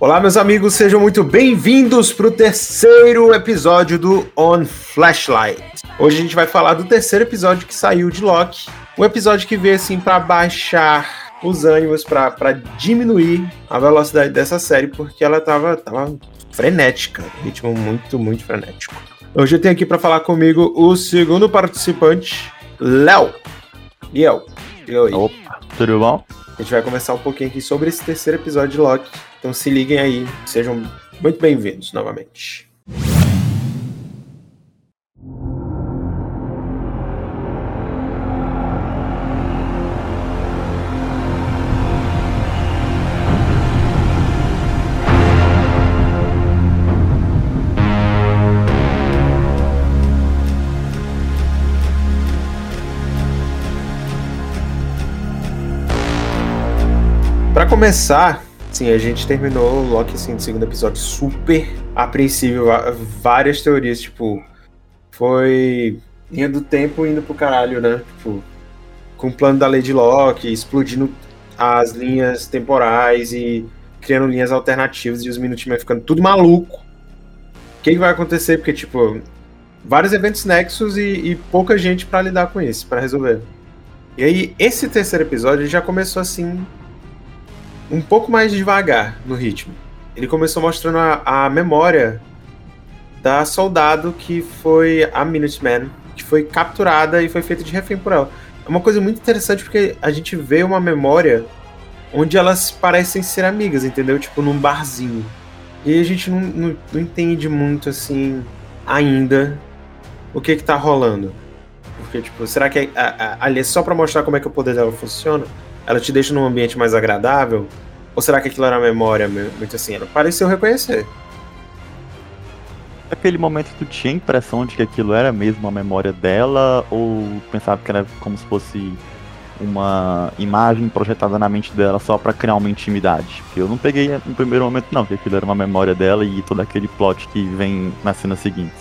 Olá, meus amigos, sejam muito bem-vindos para o terceiro episódio do On Flashlight. Hoje a gente vai falar do terceiro episódio que saiu de Loki. Um episódio que veio assim para baixar os ânimos, para diminuir a velocidade dessa série, porque ela tava, tava frenética, ritmo muito, muito frenético. Hoje eu tenho aqui para falar comigo o segundo participante, Léo. Léo. Opa, tudo bom? A gente vai começar um pouquinho aqui sobre esse terceiro episódio de Loki. Então se liguem aí, sejam muito bem-vindos novamente. Começar, sim, a gente terminou o Loki assim, no segundo episódio super apreensível, várias teorias, tipo, foi linha do tempo indo pro caralho, né? Tipo, com o plano da Lady Locke, explodindo as linhas temporais e criando linhas alternativas e os Minutemen ficando tudo maluco. O que, que vai acontecer? Porque, tipo, vários eventos nexos e, e pouca gente para lidar com isso, para resolver. E aí, esse terceiro episódio já começou assim, um pouco mais devagar no ritmo. Ele começou mostrando a, a memória da soldado que foi a Minuteman, que foi capturada e foi feita de refém por ela. É uma coisa muito interessante porque a gente vê uma memória onde elas parecem ser amigas, entendeu? Tipo, num barzinho. E a gente não, não, não entende muito, assim, ainda o que que tá rolando. Porque, tipo, será que ali é só pra mostrar como é que o poder dela funciona? ela te deixa num ambiente mais agradável? Ou será que aquilo era memória muito assim? Ela pareceu reconhecer. Naquele momento tu tinha a impressão de que aquilo era mesmo a memória dela ou pensava que era como se fosse uma imagem projetada na mente dela só para criar uma intimidade? Porque eu não peguei no primeiro momento não, que aquilo era uma memória dela e todo aquele plot que vem na cena seguinte.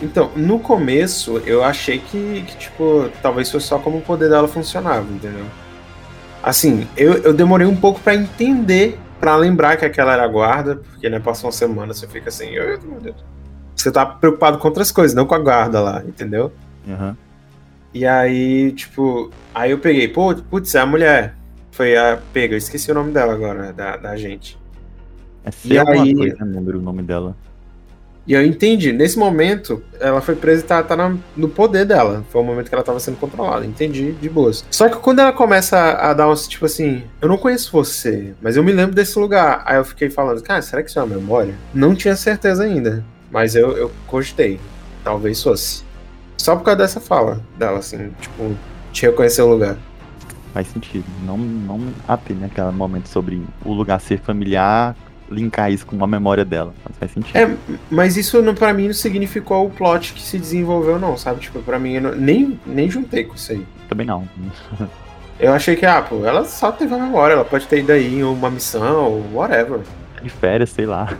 Então, no começo eu achei que, que tipo, talvez fosse só como o poder dela funcionava, entendeu? Assim, eu, eu demorei um pouco para entender, para lembrar que aquela era a guarda, porque né, passou uma semana, você fica assim, meu Deus. Você tá preocupado com outras coisas, não com a guarda lá, entendeu? Uhum. E aí, tipo, aí eu peguei, pô, putz, é a mulher. Foi a pega, eu esqueci o nome dela agora, da, da gente. É e aí, coisa, número o nome dela. E eu entendi. Nesse momento, ela foi presa e tá, tá na, no poder dela. Foi o momento que ela tava sendo controlada. Entendi, de boas. Só que quando ela começa a, a dar uns, tipo assim, eu não conheço você, mas eu me lembro desse lugar. Aí eu fiquei falando, cara, será que isso é uma memória? Não tinha certeza ainda. Mas eu, eu cogitei. Talvez fosse. Só por causa dessa fala dela, assim, tipo, te reconhecer o lugar. Faz sentido. Não, não apenas aquele momento sobre o lugar ser familiar linkar isso com uma memória dela. Mas faz sentido. É, mas isso não, pra mim não significou o plot que se desenvolveu, não, sabe? Tipo, pra mim, não, nem, nem juntei com isso aí. Também não. eu achei que, ah, pô, ela só teve a memória, ela pode ter ido aí em uma missão, whatever. De férias, sei lá.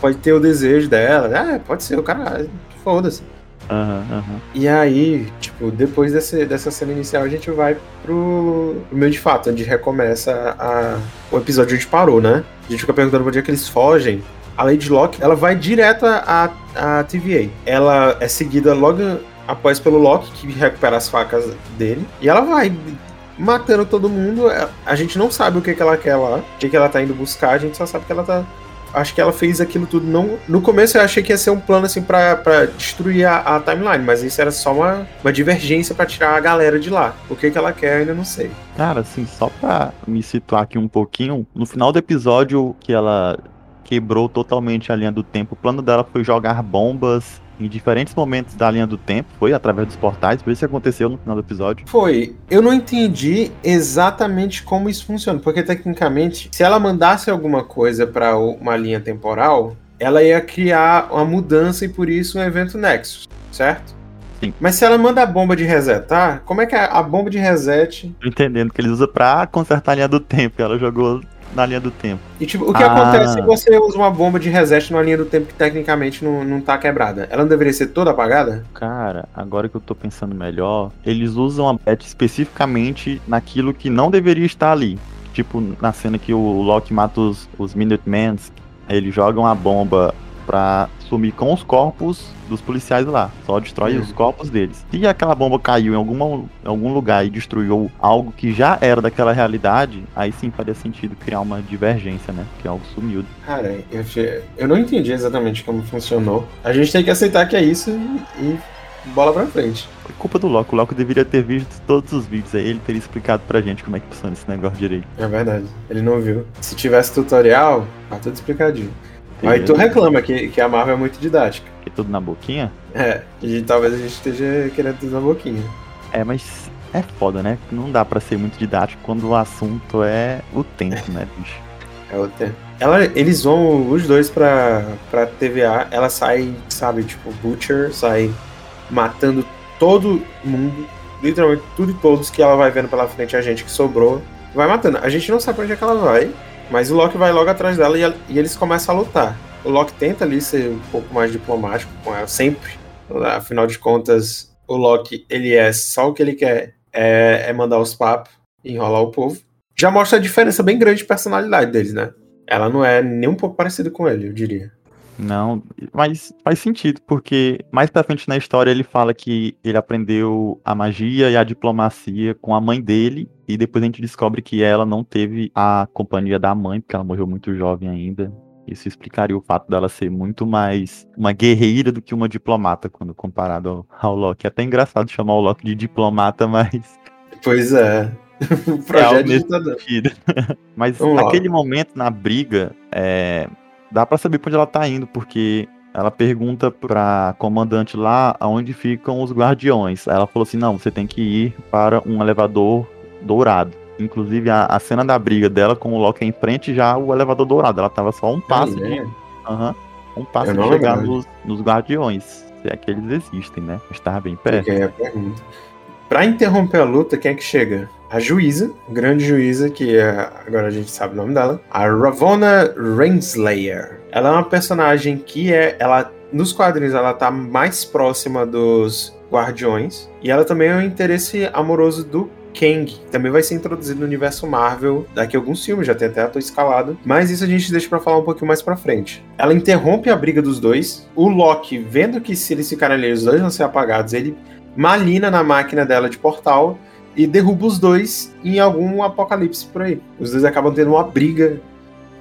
Pode ter o desejo dela. É, pode ser, o cara, foda-se. Uhum, uhum. E aí, tipo, depois desse, dessa cena inicial, a gente vai pro, pro meio de fato, onde recomeça a, o episódio onde parou, né? A gente fica perguntando por dia que eles fogem. A Lady Locke, ela vai direto à, à TVA. Ela é seguida logo após pelo Locke, que recupera as facas dele. E ela vai matando todo mundo. A gente não sabe o que, que ela quer lá, o que, que ela tá indo buscar, a gente só sabe que ela tá acho que ela fez aquilo tudo não. No começo eu achei que ia ser um plano assim para destruir a, a, timeline, mas isso era só uma, uma divergência para tirar a galera de lá. O que, que ela quer, eu ainda não sei. Cara, assim, só pra me situar aqui um pouquinho, no final do episódio que ela quebrou totalmente a linha do tempo, o plano dela foi jogar bombas em diferentes momentos da linha do tempo, foi através dos portais, por isso que aconteceu no final do episódio. Foi. Eu não entendi exatamente como isso funciona, porque tecnicamente, se ela mandasse alguma coisa para uma linha temporal, ela ia criar uma mudança e por isso um evento Nexus, certo? Sim. Mas se ela manda a bomba de resetar, como é que a bomba de reset. Tô entendendo que eles usam pra consertar a linha do tempo. Ela jogou na linha do tempo. E tipo, o que ah. acontece se você usa uma bomba de reset na linha do tempo que tecnicamente não, não tá quebrada? Ela não deveria ser toda apagada? Cara, agora que eu tô pensando melhor, eles usam a bet especificamente naquilo que não deveria estar ali. Tipo, na cena que o Loki mata os, os Minutemans, eles jogam a bomba pra sumir com os corpos dos policiais lá. Só destrói os corpos deles. Se aquela bomba caiu em, alguma, em algum lugar e destruiu algo que já era daquela realidade, aí sim faria sentido criar uma divergência, né? Que algo sumiu. Cara, eu, eu não entendi exatamente como funcionou. A gente tem que aceitar que é isso e, e bola pra frente. Foi culpa do Loki. O Loki deveria ter visto todos os vídeos aí. Ele teria explicado pra gente como é que funciona esse negócio direito. É verdade. Ele não viu. Se tivesse tutorial, tá tudo explicadinho. Aí tu reclama que, que a Marvel é muito didática. que tudo na boquinha. É, e talvez a gente esteja querendo tudo na boquinha. É, mas é foda, né? Não dá pra ser muito didático quando o assunto é o tempo, né, bicho? É o tempo. Ela, eles vão os dois pra, pra TVA, ela sai, sabe, tipo, Butcher, sai matando todo mundo, literalmente tudo e todos que ela vai vendo pela frente, a gente que sobrou, vai matando. A gente não sabe pra onde é que ela vai, mas o Loki vai logo atrás dela e, e eles começam a lutar. O Loki tenta ali ser um pouco mais diplomático com ela, sempre. Afinal de contas, o Loki, ele é só o que ele quer, é, é mandar os papos enrolar o povo. Já mostra a diferença bem grande de personalidade deles, né? Ela não é nem um pouco parecida com ele, eu diria. Não, mas faz sentido, porque mais pra frente na história ele fala que ele aprendeu a magia e a diplomacia com a mãe dele, e depois a gente descobre que ela não teve a companhia da mãe, porque ela morreu muito jovem ainda. Isso explicaria o fato dela ser muito mais uma guerreira do que uma diplomata, quando comparado ao, ao Loki. É até engraçado chamar o Loki de diplomata, mas Pois é. o algo projeto nesse dando. sentido. Mas Vamos lá. naquele momento, na briga, é, dá pra saber pra onde ela tá indo, porque ela pergunta pra comandante lá aonde ficam os guardiões. Aí ela falou assim: não, você tem que ir para um elevador dourado. Inclusive, a, a cena da briga dela com o Loki em frente já o elevador dourado. Ela tava só um passo Ah, de. é? aham, um passo de chegar nos, nos guardiões. Se é que eles existem, né? Mas tava bem perto. Aí a pergunta. Pra interromper a luta, quem é que chega? A juíza, grande juíza, que é, agora a gente sabe o nome dela, a Ravonna Renslayer. Ela é uma personagem que é, ela nos quadrinhos ela tá mais próxima dos Guardiões e ela também é um interesse amoroso do Kang, que também vai ser introduzido no universo Marvel daqui a alguns filmes, já tem até ator escalado, mas isso a gente deixa pra falar um pouquinho mais pra frente. Ela interrompe a briga dos dois, o Loki, vendo que se eles ficarem ali, os dois vão ser apagados, ele malina na máquina dela de portal e derruba os dois em algum apocalipse por aí. Os dois acabam tendo uma briga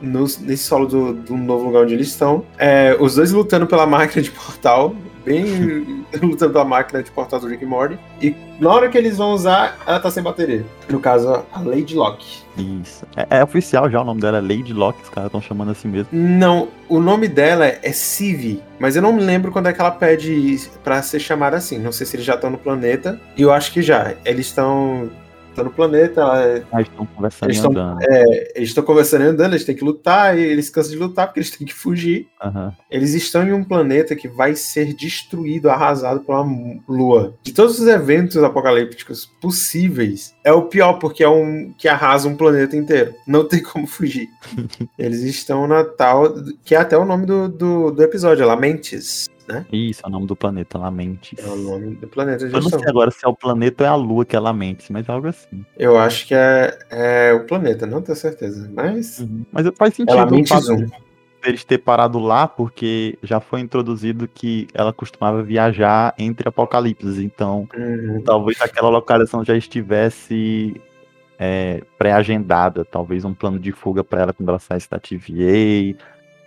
nesse solo do, do novo lugar onde eles estão. É, os dois lutando pela máquina de portal, bem lutando pela máquina de portal do Rick Morty. E na hora que eles vão usar, ela tá sem bateria. No caso, a Lady Locke. Isso. É, é oficial já o nome dela, é Lady Locke, os caras estão chamando assim mesmo. Não, o nome dela é Civi, mas eu não me lembro quando é que ela pede pra ser chamada assim. Não sei se eles já estão no planeta. E eu acho que já. Eles estão estão no planeta, ela- Ah, estão conversando Eles e tão- andando. é, eles estão conversando e andando, eles têm que lutar, e eles cansam de lutar porque eles têm que fugir. Aham. Eles estão em um planeta que vai ser destruído, arrasado pela lua. De todos os eventos apocalípticos possíveis, é o pior, porque é um que arrasa um planeta inteiro. Não tem como fugir. Eles estão na tal. que é até o nome do, do, do episódio, é Lamentes, né? Isso, é o nome do planeta, Lamentes. É o nome do planeta Eu eles não sei agora se é o planeta ou é a lua que é Lamentes, mas algo assim. Eu acho que é, é o planeta, não tenho certeza. Mas. Mas faz É sentido Lamentes 1. deles ter parado lá, porque já foi introduzido que ela costumava viajar entre apocalipses, então Uhum. talvez aquela localização já estivesse é, pré-agendada, talvez um plano de fuga para ela quando ela saísse da TVA,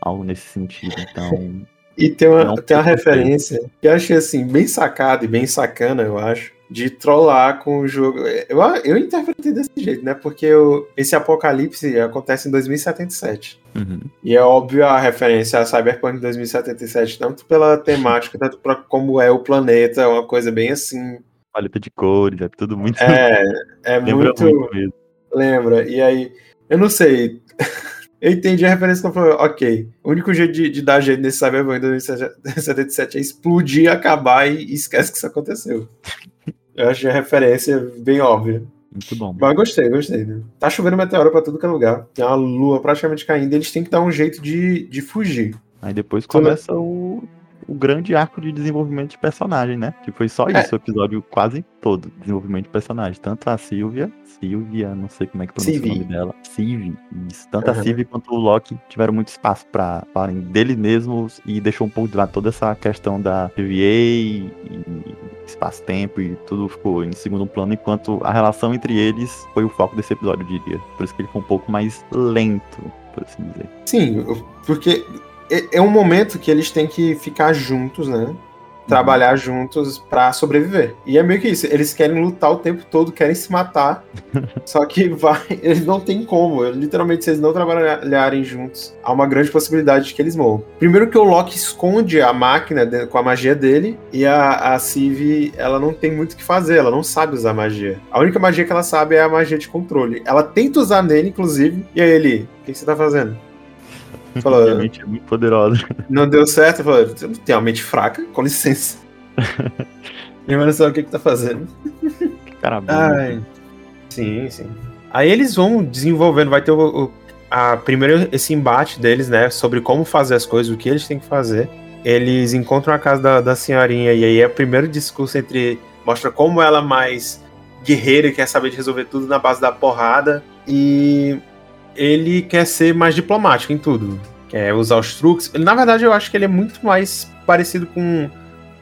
algo nesse sentido. Então, E tem uma, Não tem uma referência que eu achei assim, bem sacada e bem sacana, eu acho, de trollar com o jogo. Eu, eu interpretei desse jeito, né? Porque o- esse apocalipse acontece em 2077. uhum, E é óbvio a referência a Cyberpunk 2077, tanto pela temática, tanto pra como é o planeta, é uma coisa bem assim. paleta de cores, é tudo muito. É, é lembra muito. muito mesmo. Lembra? E aí, eu não sei. Eu entendi a referência que eu falei, ok. O único jeito de, de dar jeito nesse Cyberpunk 2077 é explodir, acabar e, esquece que isso aconteceu. Eu achei a referência bem óbvia. Muito bom. Mas gostei, gostei. Né? Tá chovendo meteoro pra tudo que é lugar. Tem uma lua praticamente caindo eles têm que dar um jeito de, de fugir. Aí depois não- começa o, o grande arco de desenvolvimento de personagem, né? Que foi só É. isso, o episódio quase todo, desenvolvimento de personagem. Tanto a Sylvia, Sylvia, não sei como é que pronuncia Sylvie. o nome dela. Sylvie, isso. Tanto Aham. a Sylvie quanto o Loki tiveram muito espaço pra falarem deles mesmos e deixou um pouco de lado toda essa questão da TVA e espaço-tempo e tudo ficou em segundo plano, enquanto a relação entre eles foi o foco desse episódio, eu diria. Por isso que ele foi um pouco mais lento, por assim dizer. Sim, porque é, é um momento que eles têm que ficar juntos, né? Trabalhar juntos pra sobreviver. E é meio que isso, eles querem lutar o tempo todo, querem se matar. só que vai, eles não tem como. Literalmente, se eles não trabalharem juntos, há uma grande possibilidade de que eles morram. Primeiro que o Loki esconde a máquina com a magia dele, e a, a Sylvie, ela não tem muito o que fazer, ela não sabe usar magia. A única magia que ela sabe é a magia de controle. Ela tenta usar nele, inclusive, e aí ele, o que, que você tá fazendo? Falou, Minha mente é muito poderosa. não deu certo, não tem uma mente fraca? Com licença. Minha mãe não sabe o que que tá fazendo. Que cara bom. Ai. Sim, sim. Aí eles vão desenvolvendo, vai ter o, o- a, primeiro esse embate deles, né, sobre como fazer as coisas, o que eles têm que fazer. Eles encontram a casa da, da senhorinha e aí é o primeiro discurso entre mostra como ela é mais guerreira e quer saber de resolver tudo na base da porrada e ele quer ser mais diplomático em tudo. Quer usar os truques. Ele, na verdade, eu acho que ele é muito mais parecido com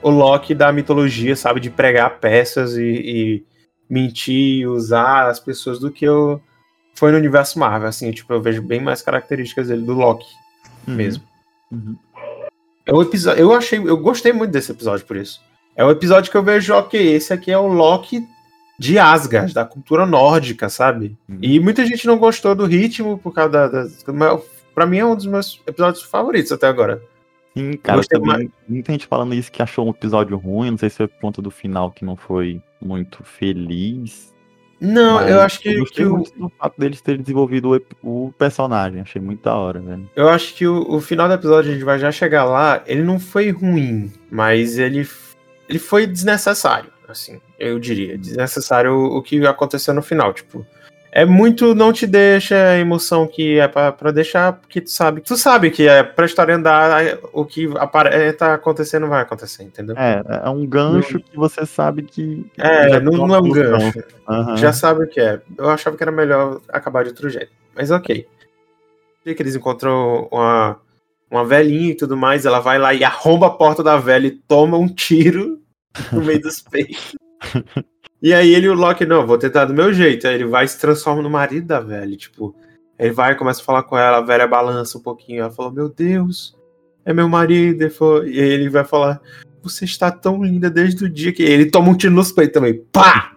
o Loki da mitologia, sabe? De pregar peças e, e mentir, usar as pessoas do que eu foi no universo Marvel. Assim, tipo, eu vejo bem mais características dele do Loki Uhum, mesmo. uhum. É o episódio, eu achei, eu gostei muito desse episódio por isso. É o episódio que eu vejo, ok, esse aqui é o Loki de Asgard, da cultura nórdica, sabe? Uhum. E muita gente não gostou do ritmo por causa da, da mas pra mim é um dos meus episódios favoritos até agora. Sim, cara, Gostei também, muita gente falando isso que achou um episódio ruim, não sei se foi por conta do final que não foi muito feliz. Não, eu acho que, eu gostei que o, muito do fato deles terem desenvolvido o, o personagem, achei muito da hora, velho. eu acho que o, o final do episódio a gente vai já chegar lá, ele não foi ruim, mas ele ele foi desnecessário, assim, eu diria, desnecessário o, que aconteceu no final, tipo, é muito não te deixa a emoção que é pra, pra deixar, porque tu sabe, tu sabe que é pra história andar, o que aparenta acontecendo vai acontecer, entendeu? É, é um gancho que você sabe que. É, não, uma não é um gancho. Aham. Já sabe o que é. Eu achava que era melhor acabar de outro jeito. Mas ok. E que eles encontram uma, uma velhinha e tudo mais. Ela vai lá e arromba a porta da velha e toma um tiro no meio dos peitos. E aí ele o Loki, não, vou tentar do meu jeito. Aí ele vai e se transforma no marido da velha. Tipo, ele vai e começa a falar com ela, a velha balança um pouquinho. Ela falou, meu Deus, é meu marido. E aí ele vai falar, você está tão linda desde o dia que. Ele toma um tiro nos peitos também. Pá!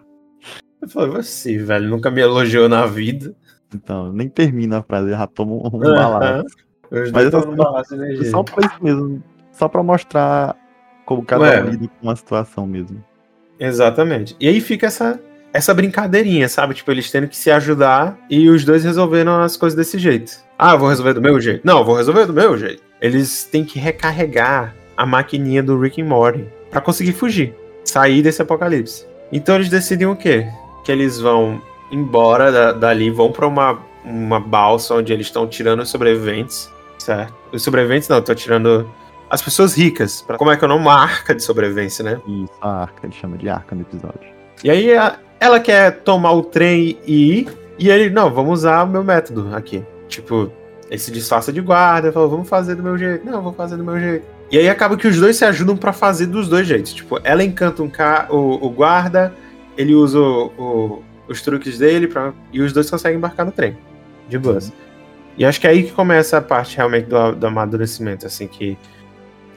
Eu falei, você, velho, nunca me elogiou na vida. Então, nem termina a frase, já toma um um balaço. Mas essas estão no balaço energia. Só pra isso mesmo. Só pra mostrar como cada Ué. um lida com a situação mesmo. Exatamente. E aí fica essa, essa brincadeirinha, sabe? Tipo, eles tendo que se ajudar e os dois resolveram as coisas desse jeito. Ah, eu vou resolver do meu jeito. Não, vou resolver do meu jeito. Eles têm que recarregar a maquininha do Rick and Morty pra conseguir fugir, sair desse apocalipse. Então eles decidem o quê? Que eles vão embora da- dali, vão pra uma, uma balsa onde eles estão tirando os sobreviventes, certo? Os sobreviventes não, estão tirando as pessoas ricas. Pra, como é que é o nome? Uma arca de sobrevivência, né? Isso, a arca, ele chama de arca no episódio. E aí a- ela quer tomar o trem e ir, e ele, não, vamos usar o meu método aqui. Tipo, ele se disfarça de guarda, fala, vamos fazer do meu jeito. Não, vou fazer do meu jeito. E aí acaba que os dois se ajudam pra fazer dos dois jeitos. Tipo, ela encanta um ca... o, o guarda, ele usa o- o- os truques dele pra... e os dois conseguem embarcar no trem. De boas. E acho que é aí que começa a parte realmente do, do amadurecimento, assim, que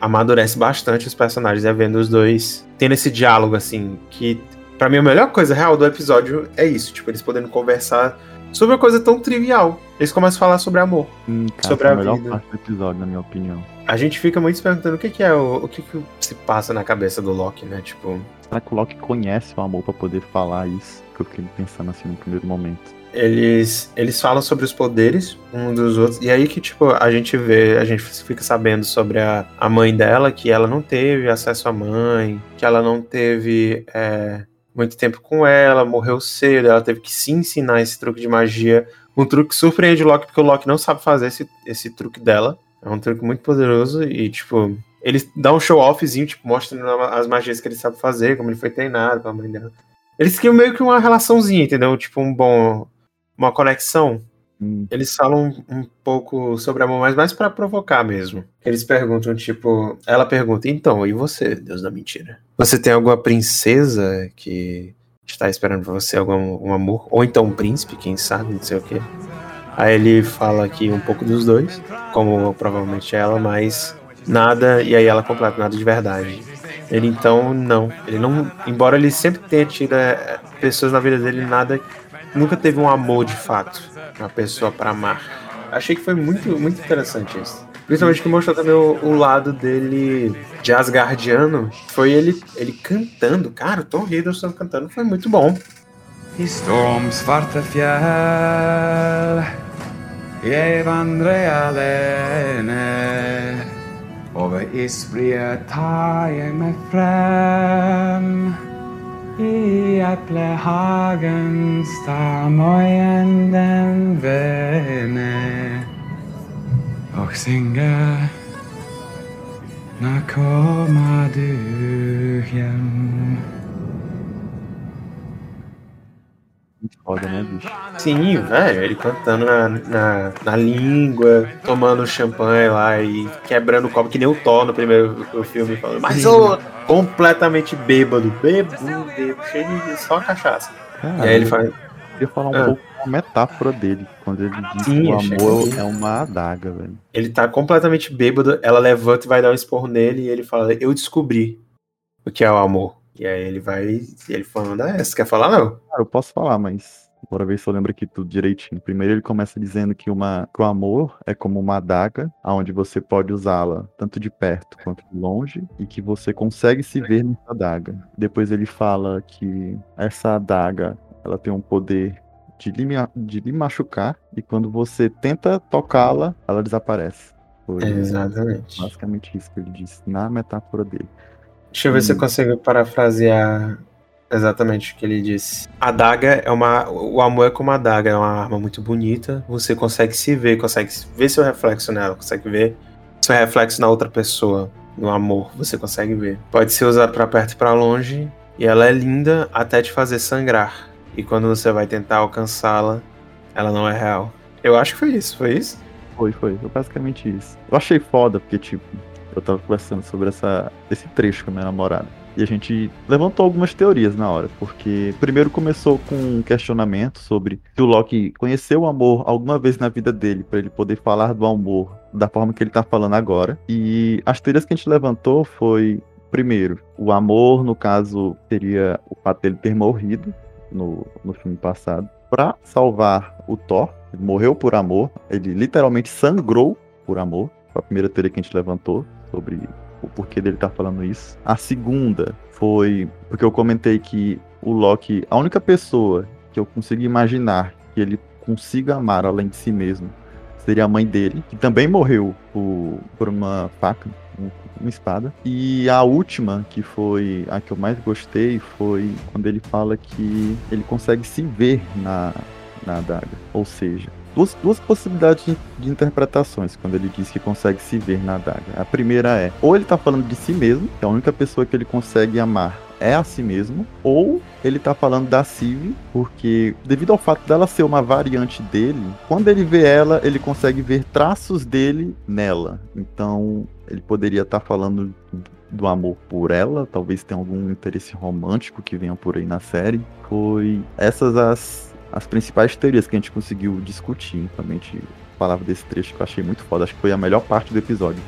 amadurece bastante os personagens, é vendo os dois tendo esse diálogo, assim, que Pra mim, a melhor coisa real do episódio é isso, tipo, eles podendo conversar sobre uma coisa tão trivial. Eles começam a falar sobre amor. Hum, cara, Sobre a a melhor vida. parte do episódio, na minha opinião. A gente fica muito se perguntando o que, que é, o, o que, que se passa na cabeça do Loki, né? Tipo, Será que o Loki conhece o amor pra poder falar isso? Que eu fiquei pensando assim no primeiro momento. Eles, eles falam sobre os poderes um dos outros, e aí que, tipo, a gente vê, a gente fica sabendo sobre a, a mãe dela, que ela não teve acesso à mãe, que ela não teve é, muito tempo com ela, morreu cedo, ela teve que se ensinar esse truque de magia. Um truque que surpreende o Loki, porque o Loki não sabe fazer esse, esse truque dela. É um truque muito poderoso e, tipo, ele dá um show-offzinho, tipo, mostrando as magias que ele sabe fazer, como ele foi treinado pela mãe dela. Eles criam meio que uma relaçãozinha, entendeu? Tipo, um bom. Uma conexão. Hum. Eles falam um pouco sobre amor, mas mais para provocar mesmo. Eles perguntam, tipo. Ela pergunta, então, e você, Deus da mentira? Você tem alguma princesa que está esperando por você algum um amor? Ou então um príncipe, quem sabe, não sei o quê. Aí ele fala aqui um pouco dos dois, como provavelmente ela, mas nada, e aí ela completa nada de verdade. Ele então não, ele não, embora ele sempre tenha tido é, pessoas na vida dele, nada, nunca teve um amor de fato, uma pessoa para amar. Achei que foi muito, muito interessante isso. Principalmente que mostrou também o, o, lado dele de Asgardiano. Foi ele, ele cantando. Cara, o Tom Hiddleston cantando foi muito bom. Storm Svartefjell Jeg vandrer alene. Over isbreet tar meg frem. i Äpplehagen Stamojen den vene och synge När kommer du hem? Hjem? foda, né, bicho? Sim, velho, ele cantando na, na, na, língua, tomando champanhe lá e quebrando o copo, que nem o Thor no primeiro filme, falando, mas ô, completamente bêbado, bêbado, bêbado, cheio de só cachaça. e aí ele faz. Eu queria falar um ah. pouco uma metáfora dele, quando ele diz Sim, que o amor é uma adaga, velho. Ele tá completamente bêbado, ela levanta e vai dar um esporro nele e ele fala, eu descobri o que é o amor. E aí ele vai. Ele falando, ah, você quer falar não? Cara, eu posso falar, mas. Bora ver se eu lembro aqui tudo direitinho. Primeiro ele começa dizendo que, uma, que o amor é como uma adaga, onde você pode usá-la tanto de perto quanto de longe, e que você consegue se ver nessa adaga. Depois ele fala que essa adaga ela tem um poder de lhe, de lhe machucar, e quando você tenta tocá-la, ela desaparece. Foi Exatamente. Basicamente isso que ele disse na metáfora dele. Deixa eu ver hum. se eu hum. consigo parafrasear exatamente o que ele disse. A daga é uma. O amor é como a daga, é uma arma muito bonita. Você consegue se ver, consegue ver seu reflexo nela, consegue ver seu reflexo na outra pessoa. No amor, você consegue ver. Pode ser usado para perto e para longe. E ela é linda até te fazer sangrar. E quando você vai tentar alcançá-la, ela não é real. Eu acho que foi isso, foi isso? Foi, foi. Foi basicamente isso. Eu achei foda, porque, tipo, eu tava conversando sobre essa, esse trecho com a minha namorada. E a gente levantou algumas teorias na hora, porque primeiro começou com um questionamento sobre se o Loki conheceu o amor alguma vez na vida dele, para ele poder falar do amor da forma que ele tá falando agora. E as teorias que a gente levantou foi, primeiro, o amor, no caso, seria o fato dele ter morrido no, no filme passado, para salvar o Thor. Ele morreu por amor, ele literalmente sangrou por amor. Foi a primeira teoria que a gente levantou sobre o porquê dele estar tá falando isso. A segunda foi porque eu comentei que o Loki, a única pessoa que eu consigo imaginar que ele consiga amar além de si mesmo seria a mãe dele, que também morreu por, por uma faca, uma espada. E a última, que foi a que eu mais gostei, foi quando ele fala que ele consegue se ver na, na adaga. Ou seja, duas, duas possibilidades de, de, interpretações quando ele diz que consegue se ver na adaga. A primeira é, ou ele está falando de si mesmo, que é a única pessoa que ele consegue amar é a si mesmo, ou ele tá falando da Civ, porque devido ao fato dela ser uma variante dele, quando ele vê ela, ele consegue ver traços dele nela. Então, ele poderia estar tá falando do amor por ela, talvez tenha algum interesse romântico que venha por aí na série. Foi essas as as principais teorias que a gente conseguiu discutir. Também a gente falava desse trecho que eu achei muito foda. Acho que foi a melhor parte do episódio.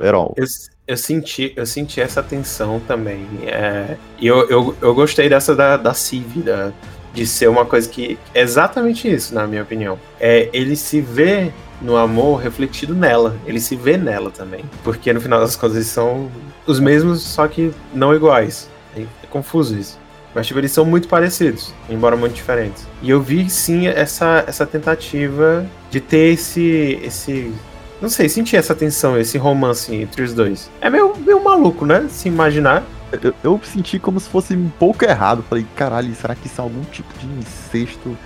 Herol. Eu, eu, senti, eu senti essa tensão também. É, e eu, eu, eu gostei dessa da, da Civ, da, de ser uma coisa que. É exatamente isso, na minha opinião. É, ele se vê no amor refletido nela. Ele se vê nela também. Porque no final das contas eles são os mesmos, só que não iguais. É, é confuso isso. Mas, tipo, eles são muito parecidos, embora muito diferentes. E eu vi, sim, essa, essa tentativa de ter esse. esse não sei, sentir essa tensão, esse romance entre os dois. É meio, meio maluco, né? Se imaginar. Eu, eu senti como se fosse um pouco errado. Falei, caralho, será que isso é algum tipo de incesto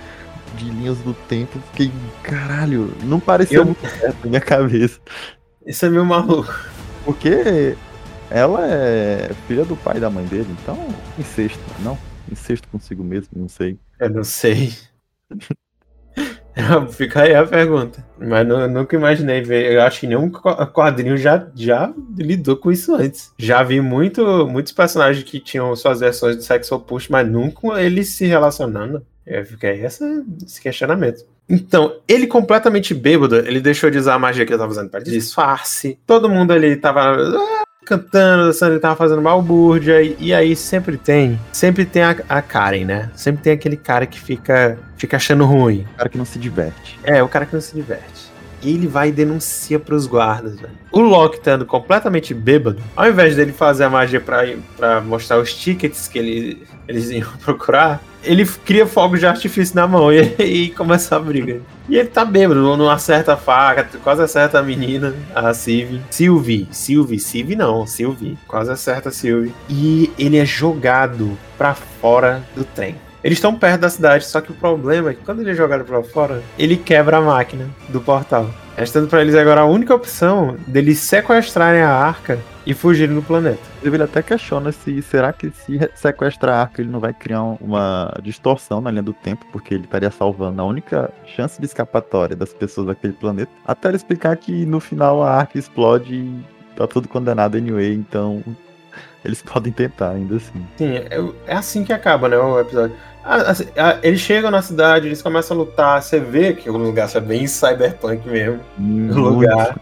de linhas do tempo? Fiquei, caralho, não pareceu eu... muito certo na minha cabeça. Isso é meio maluco. Porque ela é filha do pai e da mãe dele, então incesto, não? Incesto consigo mesmo, não sei. Eu não sei. Fica aí a pergunta. Mas não, nunca imaginei ver. Eu acho que nenhum quadrinho já, já lidou com isso antes. Já vi muito, muitos personagens que tinham suas versões de sexo oposto, mas nunca eles se relacionando. Fica aí essa, esse questionamento. Então, ele completamente bêbado, ele deixou de usar a magia que ele tava usando para disfarce. Todo mundo ali tava ah, cantando, dançando, ele tava fazendo balbúrdia. E, e aí sempre tem, sempre tem a, a, Karen, né? Sempre tem aquele cara que fica, fica achando ruim. O cara que não se diverte. É, o cara que não se diverte. Ele vai e denuncia pros guardas, velho. O Loki estando completamente bêbado, ao invés dele fazer a magia pra, pra mostrar os tickets que ele, eles iam procurar, ele cria fogos de artifício na mão e, e começa a briga. E ele tá bêbado, não acerta a faca, quase acerta a menina, a Sylvie. Sylvie, Sylvie, Sylvie não, Sylvie. Quase acerta a Sylvie. E ele é jogado pra fora do trem. Eles estão perto da cidade, só que o problema é que quando ele é jogado pra fora, ele quebra a máquina do portal. Restando para eles agora a única opção deles sequestrarem a arca e fugirem do planeta. Ele até questiona se será que se sequestrar a arca ele não vai criar uma distorção na linha do tempo, porque ele estaria salvando a única chance de escapatória das pessoas daquele planeta. Até ele explicar que no final a arca explode e tá tudo condenado anyway, então eles podem tentar ainda assim. Sim, é, é assim que acaba, né, o episódio. Assim, eles chegam na cidade, eles começam a lutar, você vê que o lugar é bem cyberpunk mesmo. Hum, o lugar.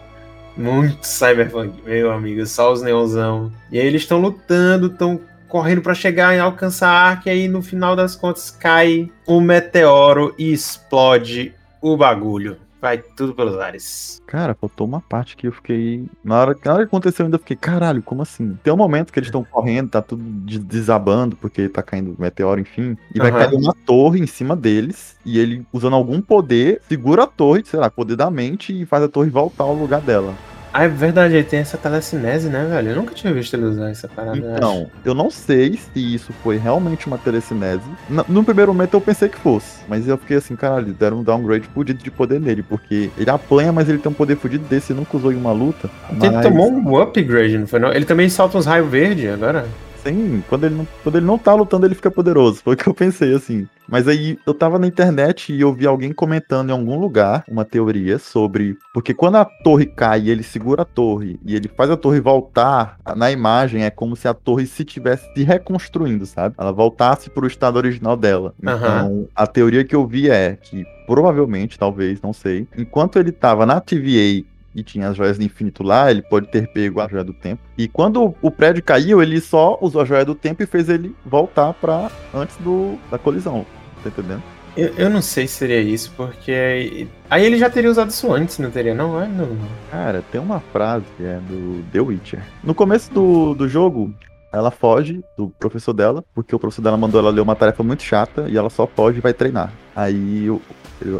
Muito cyberpunk, meu amigo, só os neonzão. E aí eles estão lutando, estão correndo para chegar e alcançar a arca, e aí no final das contas cai um meteoro e explode o bagulho vai tudo pelos ares. Cara, faltou uma parte que eu fiquei. Na hora, na hora que aconteceu, eu ainda fiquei, caralho, como assim? Tem um momento que eles estão correndo, tá tudo desabando, porque tá caindo meteoro, enfim. E vai cair uma torre em cima deles. E ele, usando algum poder, segura a torre, sei lá, poder da mente e faz a torre voltar ao lugar dela. Ah, é verdade, ele tem essa telecinese, né, velho? Eu nunca tinha visto ele usar essa parada. Então, eu não sei se isso foi realmente uma telecinese. No, no, primeiro momento eu pensei que fosse, mas eu fiquei assim, caralho, deram um downgrade fudido de poder nele, porque ele apanha, mas ele tem um poder fudido desse, nunca usou em uma luta. Mas... Ele tomou um upgrade, não foi não? Ele também solta uns raios verdes agora. Sim, quando ele, não, quando ele não tá lutando, ele fica poderoso. Foi o que eu pensei, assim. Mas aí eu tava na internet e eu vi alguém comentando em algum lugar uma teoria sobre. Porque quando a torre cai ele segura a torre e ele faz a torre voltar, na imagem é como se a torre se tivesse se reconstruindo, sabe? Ela voltasse pro estado original dela. Então, uhum. a teoria que eu vi é que provavelmente, talvez, não sei, enquanto ele tava na TVA e tinha as joias do infinito lá, ele pode ter pego a joia do tempo. E quando o prédio caiu, ele só usou a joia do tempo e fez ele voltar para antes do, da colisão. Tá entendendo? Eu, eu, não sei se seria isso, porque. Aí ele já teria usado isso antes, não teria, não? É, não, não. Cara, tem uma frase que é do The Witcher. No começo do, do jogo, ela foge do professor dela, porque o professor dela mandou ela ler uma tarefa muito chata e ela só foge e vai treinar. Aí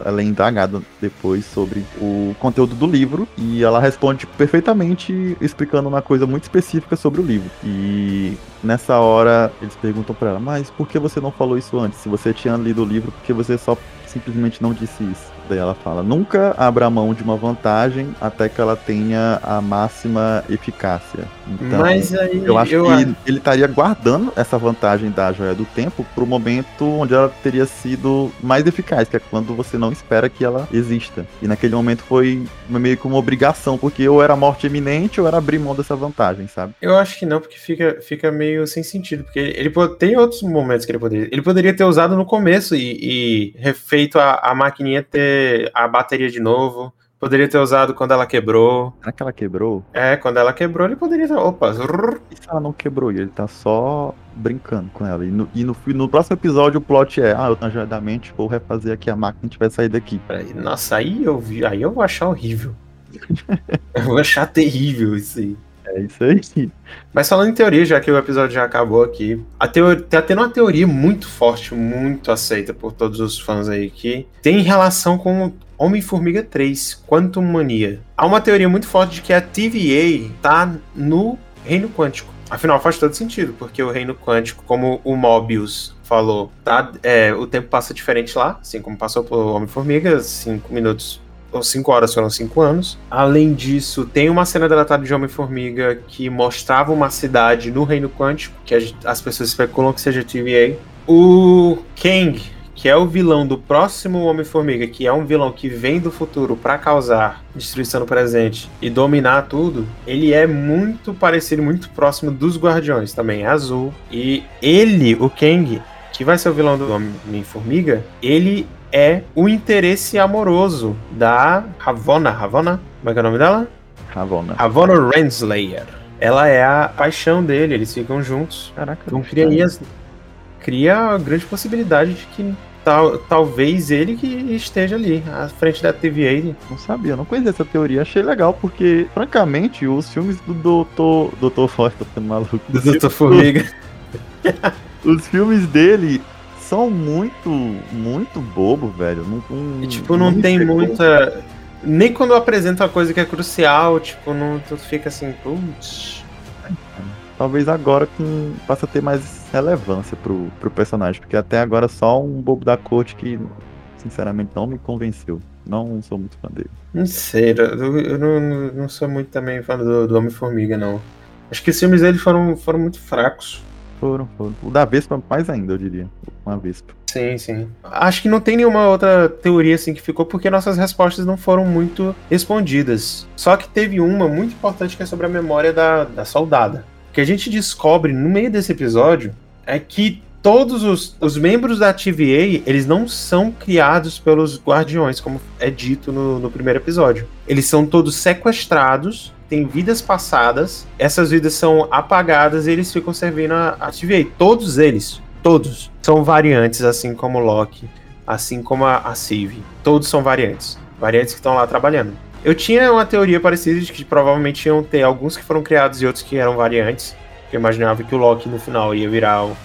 ela é indagada depois sobre o conteúdo do livro e ela responde perfeitamente explicando uma coisa muito específica sobre o livro. E nessa hora eles perguntam para ela: "Mas por que você não falou isso antes? Se você tinha lido o livro, por que você só simplesmente não disse isso?" Daí ela fala: nunca abra mão de uma vantagem até que ela tenha a máxima eficácia. Então, Mas aí, eu acho eu... que ele estaria guardando essa vantagem da joia do tempo para o momento onde ela teria sido mais eficaz, que é quando você não espera que ela exista. E naquele momento foi meio que uma obrigação, porque ou era morte iminente ou era abrir mão dessa vantagem, sabe? Eu acho que não, porque fica, fica meio sem sentido, porque ele, ele tem outros momentos que ele poderia. Ele poderia ter usado no começo e, e refeito a, a maquininha ter a bateria de novo. Poderia ter usado quando ela quebrou. Será que ela quebrou? É, quando ela quebrou, ele poderia ter. Opa! E se ela não quebrou? E ele tá só brincando com ela. E no, e no, no próximo episódio o plot é: ah, eu tô da mente, vou refazer aqui a máquina e a gente vai sair daqui. Nossa, aí eu vi, aí eu vou achar horrível. eu vou achar terrível isso aí. É isso aí. Mas falando em teoria, já que o episódio já acabou aqui, a teoria, tá tendo uma teoria muito forte, muito aceita por todos os fãs aí, que tem relação com Homem-Formiga 3, Quantum Mania. Há uma teoria muito forte de que a TVA tá no reino quântico. Afinal, faz todo sentido, porque o reino quântico, como o Mobius falou, tá, é, o tempo passa diferente lá, assim como passou pro Homem-Formiga, cinco minutos ou 5 horas foram 5 anos. Além disso, tem uma cena delatada de Homem-Formiga que mostrava uma cidade no Reino Quântico, que as pessoas especulam que seja TVA. O Kang, que é o vilão do próximo Homem-Formiga, que é um vilão que vem do futuro para causar destruição no presente e dominar tudo, ele é muito parecido, muito próximo dos Guardiões, também é azul. E ele, o Kang, que vai ser o vilão do Homem-Formiga, ele é o interesse amoroso da Ravonna. Ravonna? Como é que é o nome dela? Ravonna. Ravonna Renslayer. Ela é a paixão dele, eles ficam juntos. Caraca, então cria, as, cria a grande possibilidade de que tal, talvez ele que esteja ali, à frente da TVA. Não sabia, não conhecia essa teoria. Achei legal, porque, francamente, os filmes do Doutor. Doutor Forte, tô ficando maluco. Do Doutor Formiga. os filmes dele são muito, muito bobo, velho. Não, não, e, tipo, não, não tem muita. Nem quando apresenta uma coisa que é crucial, tipo, não, tu fica assim, putz. Talvez agora com, passa a ter mais relevância pro, pro personagem, porque até agora só um bobo da corte que, sinceramente, não me convenceu. Não sou muito fã dele. Não sei, eu, eu não, não sou muito também fã do, do Homem-Formiga, não. Acho que os filmes dele foram, foram muito fracos. Foram, foram. O da Vespa mais ainda, eu diria. Uma Vespa. Sim, sim. Acho que não tem nenhuma outra teoria assim que ficou porque nossas respostas não foram muito respondidas. Só que teve uma muito importante que é sobre a memória da, da soldada. O que a gente descobre no meio desse episódio é que todos os, os membros da TVA, eles não são criados pelos guardiões, como é dito no, no primeiro episódio. Eles são todos sequestrados têm vidas passadas, essas vidas são apagadas e eles ficam servindo a, a TVA. Todos eles, todos, são variantes, assim como Loki, assim como a, a. Todos são variantes. Variantes que estão lá trabalhando. Eu tinha uma teoria parecida de que provavelmente iam ter alguns que foram criados e outros que eram variantes. Eu imaginava que o Loki no final ia virar o,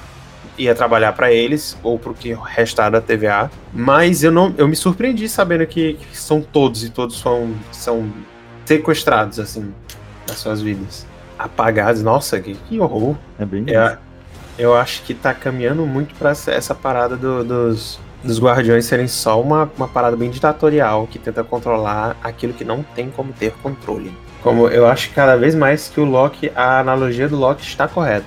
ia trabalhar para eles ou pro que restar da TVA, mas eu não eu me surpreendi sabendo que, que são todos e todos são são sequestrados, assim, das suas vidas. Apagados. Nossa, que, que horror. É bem é, Eu acho que tá caminhando muito para essa parada do, dos, dos guardiões serem só uma, uma parada bem ditatorial que tenta controlar aquilo que não tem como ter controle. Como eu acho cada vez mais que o Loki, a analogia do Loki está correta.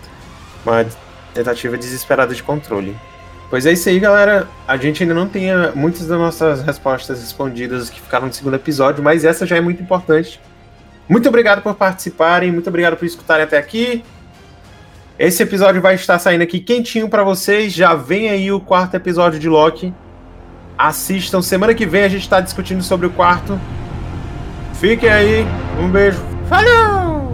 Uma tentativa desesperada de controle. Pois é isso aí, galera. A gente ainda não tem muitas das nossas respostas respondidas que ficaram no segundo episódio, mas essa já é muito importante. Muito obrigado por participarem, muito obrigado por escutarem até aqui. Esse episódio vai estar saindo aqui quentinho para vocês. Já vem aí o quarto episódio de Loki. Assistam. Semana que vem a gente está discutindo sobre o quarto. Fiquem aí. Um beijo. Falou!